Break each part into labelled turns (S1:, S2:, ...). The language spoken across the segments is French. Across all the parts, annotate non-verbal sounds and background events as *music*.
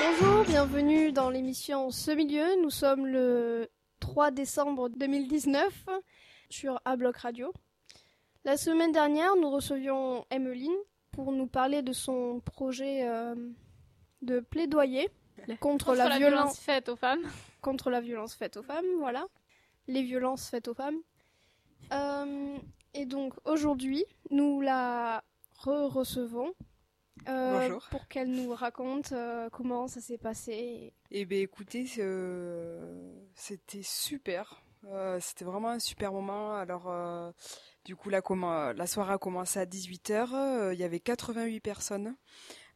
S1: Bonjour, bienvenue dans l'émission Ce Milieu. Nous sommes le 3 décembre 2019 sur A-Bloc Radio. La semaine dernière, nous recevions Emmeline pour nous parler de son projet euh, de plaidoyer contre, la, violence
S2: faite aux femmes. *laughs*
S1: contre la violence faite aux femmes, voilà. Les violences faites aux femmes. Euh, et donc aujourd'hui, nous la re-recevons euh,
S3: Bonjour.
S1: pour qu'elle nous raconte euh, comment ça s'est passé.
S3: Eh bien, écoutez, c'était super. Euh, c'était vraiment un super moment. Alors, euh, du coup, la, la soirée a commencé à 18h. Il y avait 88 personnes.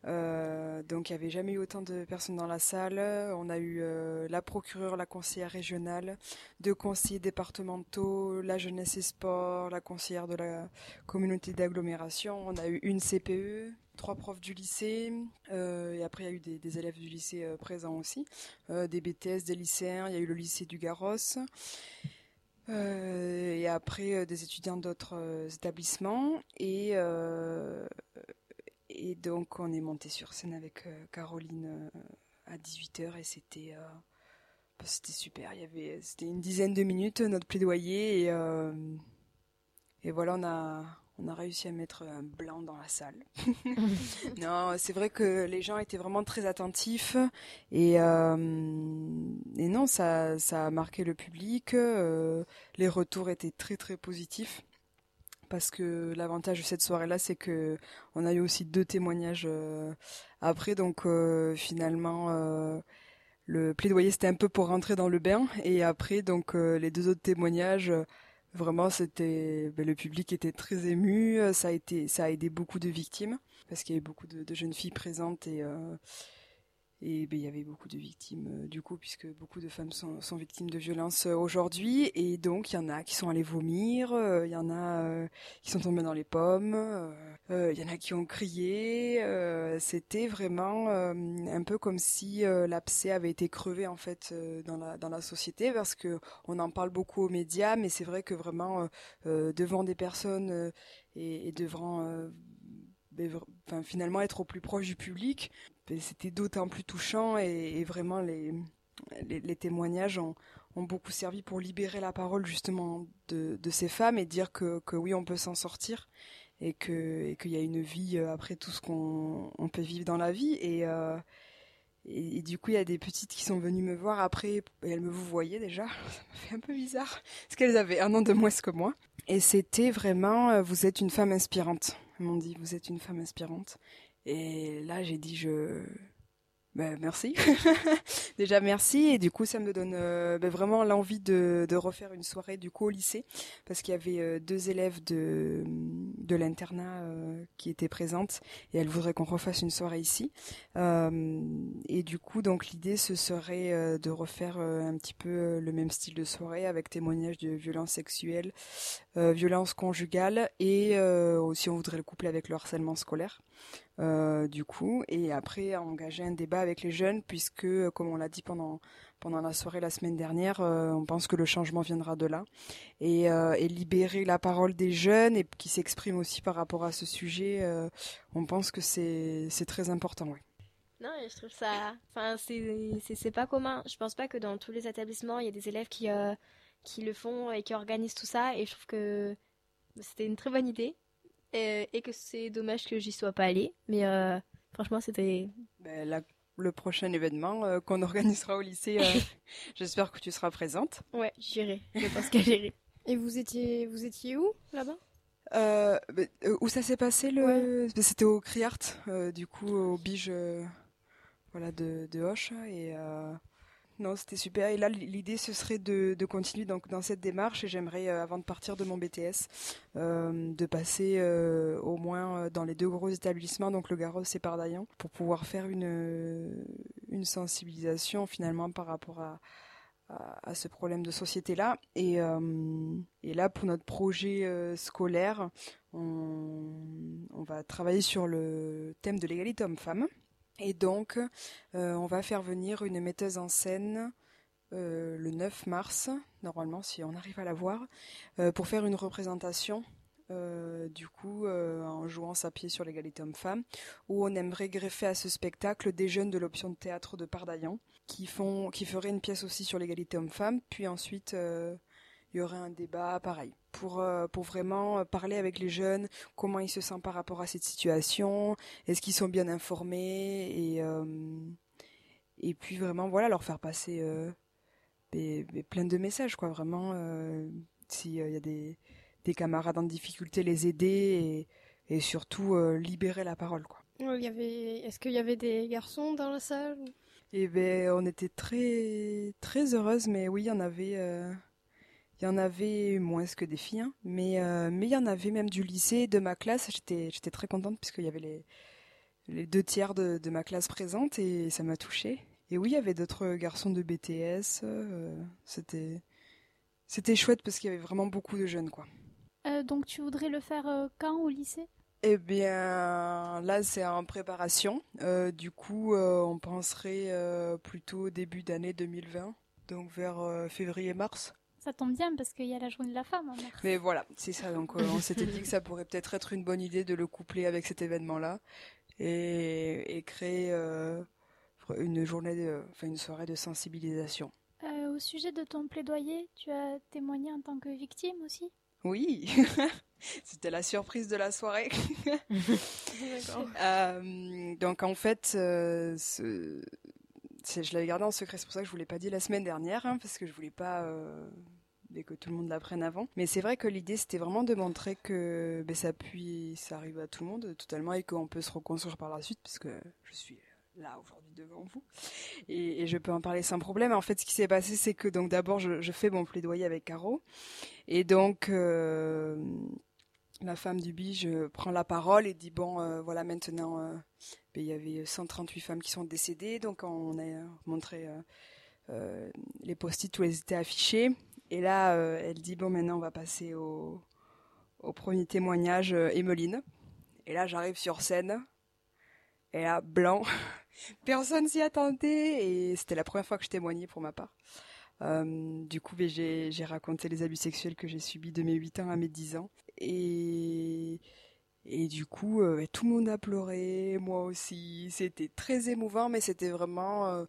S3: Euh, donc, il n'y avait jamais eu autant de personnes dans la salle. On a eu euh, la procureure, la conseillère régionale, deux conseillers départementaux, la jeunesse et sport, la conseillère de la communauté d'agglomération. On a eu une CPE, trois profs du lycée, euh, et après il y a eu des, élèves du lycée présents aussi, des BTS, des lycéens, il y a eu le lycée du Garros, et après des étudiants d'autres établissements, et, et donc on est monté sur scène avec euh, Caroline euh, à 18h, et c'était... euh, bah, c'était super, il y avait c'était une dizaine de minutes notre plaidoyer et, euh, et voilà on a on a réussi à mettre un blanc dans la salle. *laughs* non, c'est vrai que les gens étaient vraiment très attentifs et, euh, et non, ça, ça a marqué le public. les retours étaient très très positifs parce que l'avantage de cette soirée-là, c'est que on a eu aussi deux témoignages euh, après, donc euh, finalement. euh, le plaidoyer c'était un peu pour rentrer dans le bain et après donc les deux autres témoignages Vraiment, c'était ben, le public était très ému. Ça a été, ça a aidé beaucoup de victimes parce qu'il y avait beaucoup de, de jeunes filles présentes et et ben, il y avait beaucoup de victimes euh, du coup puisque beaucoup de femmes sont, victimes de violences euh, aujourd'hui et donc il y en a qui sont allés vomir, euh, il y en a qui sont tombés dans les pommes, il y en a qui ont crié. C'était vraiment un peu comme si l'abcès avait été crevé en fait dans la dans la société parce que on en parle beaucoup aux médias, mais c'est vrai que vraiment devant des personnes et, devant ben, finalement être au plus proche du public, c'était d'autant plus touchant et, vraiment les, témoignages ont, beaucoup servi pour libérer la parole justement de, ces femmes et dire que, oui on peut s'en sortir et qu'il y a une vie euh, après tout ce qu'on on peut vivre dans la vie et euh, et du coup, il y a des petites qui sont venues me voir après, et elles me vous voyaient déjà. *laughs* Ça m'a fait un peu bizarre, parce qu'elles avaient un an de moins que moi. Et c'était vraiment, euh, vous êtes une femme inspirante. Elles m'ont dit, vous êtes une femme inspirante. Et là, j'ai dit, je, ben, merci. *laughs* Déjà merci. Et du coup ça me donne euh, ben, vraiment l'envie de, refaire une soirée du coup au lycée. Parce qu'il y avait euh, deux élèves de, l'internat euh, qui étaient présentes. Et elles voudraient qu'on refasse une soirée ici. Et du coup donc l'idée ce serait de refaire un petit peu le même style de soirée avec témoignages de violences sexuelles, euh, violences conjugales et euh, aussi on voudrait le coupler avec le harcèlement scolaire euh, du coup, et après engager un débat avec les jeunes, puisque, comme on l'a dit pendant pendant la soirée la semaine dernière, on pense que le changement viendra de là, et, libérer la parole des jeunes et qui s'expriment aussi par rapport à ce sujet, on pense que c'est c'est très important.
S2: Non, je trouve ça. Enfin, c'est pas commun. Je pense pas que dans tous les établissements, il y a des élèves qui, qui le font et qui organisent tout ça. Et je trouve que c'était une très bonne idée. Et, et que c'est dommage que j'y sois pas allée. Mais euh, franchement, c'était.
S3: Ben, la- le prochain événement euh, qu'on organisera au lycée, euh, *laughs* j'espère que tu seras présente.
S2: Ouais, j'irai. Je pense que j'irai.
S1: Et vous étiez, vous étiez où là-bas?
S3: Euh, ben, où ça s'est passé le ben, C'était au Criart, euh, du coup au Bige, euh, voilà de, de Hoche et euh, non c'était super. Et là l'idée ce serait de, continuer dans cette démarche. Et j'aimerais euh, avant de partir de mon BTS euh, de passer euh, au moins dans les deux gros établissements donc le Garros et Pardaillon pour pouvoir faire une sensibilisation finalement par rapport à ce problème de société là et là pour notre projet scolaire on, on va travailler sur le thème de l'égalité homme-femme Et donc, on va faire venir une metteuse en scène le 9 mars, normalement, si on arrive à la voir, pour faire une représentation euh, du coup, euh, en jouant sa pied sur l'égalité homme-femme, où on aimerait greffer à ce spectacle des jeunes de l'option de théâtre de Pardaillan, qui font, qui feraient une pièce aussi sur l'égalité homme-femme, puis ensuite euh, il y aurait un débat pareil pour pour vraiment parler avec les jeunes, comment ils se sentent par rapport à cette situation, est-ce qu'ils sont bien informés et et puis vraiment voilà leur faire passer plein de messages quoi vraiment s'il y a des des camarades en difficulté, les aider et, surtout euh, libérer la parole. Quoi.
S1: Il y avait... Est-ce qu'il y avait des garçons dans la salle?
S3: Eh ben, on était très très heureuse, mais oui, il y en avait. Euh, il y en avait moins que des filles, hein. mais euh, mais il y en avait même du lycée, de ma classe. J'étais j'étais très contente puisqu'il y avait les les deux tiers de, de ma classe présente et ça m'a touchée. Et oui, il y avait d'autres garçons de BTS. c'était c'était chouette parce qu'il y avait vraiment beaucoup de jeunes, quoi.
S4: Euh, donc tu voudrais le faire euh, quand au lycée?
S3: Eh bien, là, c'est en préparation. Euh, du coup, on penserait plutôt début d'année 2020, donc vers février-mars.
S4: Ça tombe bien parce qu'il y a la journée de la femme mars.
S3: Mais voilà, c'est ça. Donc, on s'était dit que ça pourrait peut-être être une bonne idée de le coupler avec cet événement-là et, créer une journée, enfin une soirée de sensibilisation.
S4: au sujet de ton plaidoyer, tu as témoigné en tant que victime aussi?
S3: Oui, *laughs* c'était la surprise de la soirée. *laughs* euh, donc en fait, euh, ce... je l'avais gardé en secret, c'est pour ça que je vous l'ai pas dit la semaine dernière, hein, parce que je voulais pas euh, que tout le monde l'apprenne avant. Mais c'est vrai que l'idée c'était vraiment de montrer que ben, ça puis ça arrive à tout le monde totalement et qu'on peut se reconstruire par la suite, parce que je suis là aujourd'hui devant vous et, je peux en parler sans problème. En fait, ce qui s'est passé, c'est que donc d'abord je, fais mon plaidoyer avec Caro et donc euh, la femme du bige prend la parole et dit bon euh, voilà maintenant euh, ben, il y avait 138 femmes qui sont décédées donc on a montré les post-it où elles étaient affichées et là elle dit bon maintenant on va passer au, premier témoignage Emeline et là j'arrive sur scène et là blanc *laughs* Personne s'y attendait et c'était la première fois que je témoignais pour ma part. Euh, du coup, ben, j'ai raconté les abus sexuels que j'ai subis de mes 8 ans à mes 10 ans. Et, et du coup, euh, tout le monde a pleuré, moi aussi. C'était très émouvant, mais c'était vraiment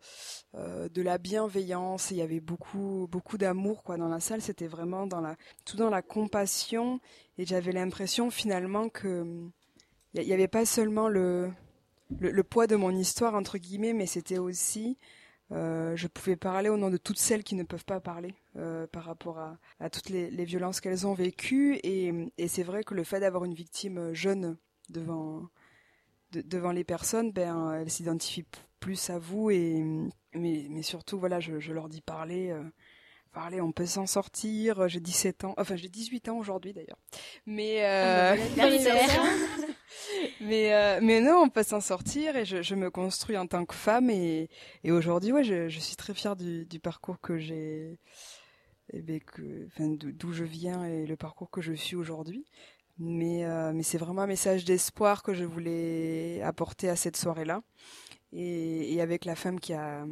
S3: euh, de la bienveillance. Il y avait beaucoup, beaucoup d'amour quoi dans la salle. C'était vraiment dans la, tout dans la compassion. Et j'avais l'impression finalement que il n'y avait pas seulement le, le, poids de mon histoire entre guillemets, mais c'était aussi euh, je pouvais parler au nom de toutes celles qui ne peuvent pas parler euh, par rapport à, toutes les, violences qu'elles ont vécues. Et, c'est vrai que le fait d'avoir une victime jeune devant devant les personnes, ben elles s'identifient plus à vous. Et mais, mais surtout voilà je, leur dis parler euh, parler on peut s'en sortir. J'ai 17 ans enfin j'ai 18 ans aujourd'hui d'ailleurs. Mais euh, *laughs* mais euh, mais non, on peut s'en sortir et je, je, me construis en tant que femme. Et, et aujourd'hui ouais je, je, suis très fière du, du parcours que j'ai et ben que d'où je viens et le parcours que je suis aujourd'hui. Mais euh, mais c'est vraiment un message d'espoir que je voulais apporter à cette soirée là et, avec la femme qui a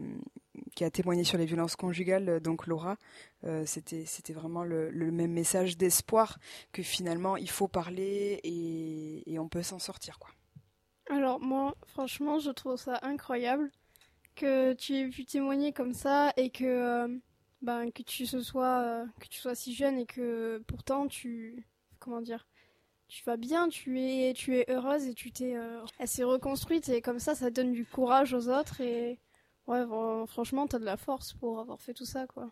S3: qui a témoigné sur les violences conjugales, donc Laura, euh, c'était vraiment le, même message d'espoir que finalement il faut parler et, et on peut s'en sortir quoi.
S1: Alors moi, franchement, je trouve ça incroyable que tu aies pu témoigner comme ça et que euh, ben que tu sois euh, que tu sois si jeune et que pourtant tu comment dire tu vas bien, tu es tu es heureuse et tu t'es assez reconstruite et comme ça ça donne du courage aux autres et Ouais, franchement, t'as de la force pour avoir fait tout ça, quoi.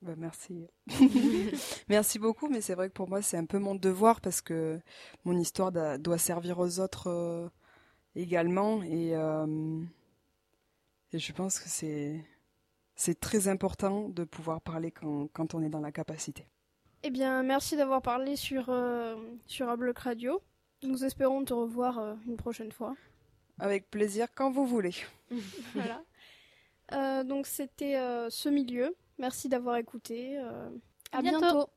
S3: Bah, merci. *laughs* merci beaucoup, mais c'est vrai que pour moi, c'est un peu mon devoir parce que mon histoire doit servir aux autres euh, également. Et, euh, et, je pense que c'est, c'est très important de pouvoir parler quand, quand, on est dans la capacité.
S1: Eh bien, merci d'avoir parlé sur, euh, sur Abloc Radio. Nous espérons te revoir une prochaine fois.
S3: Avec plaisir, quand vous voulez. *laughs*
S1: voilà. Euh, donc c'était euh, ce milieu. Merci d'avoir écouté. Euh, à, bientôt.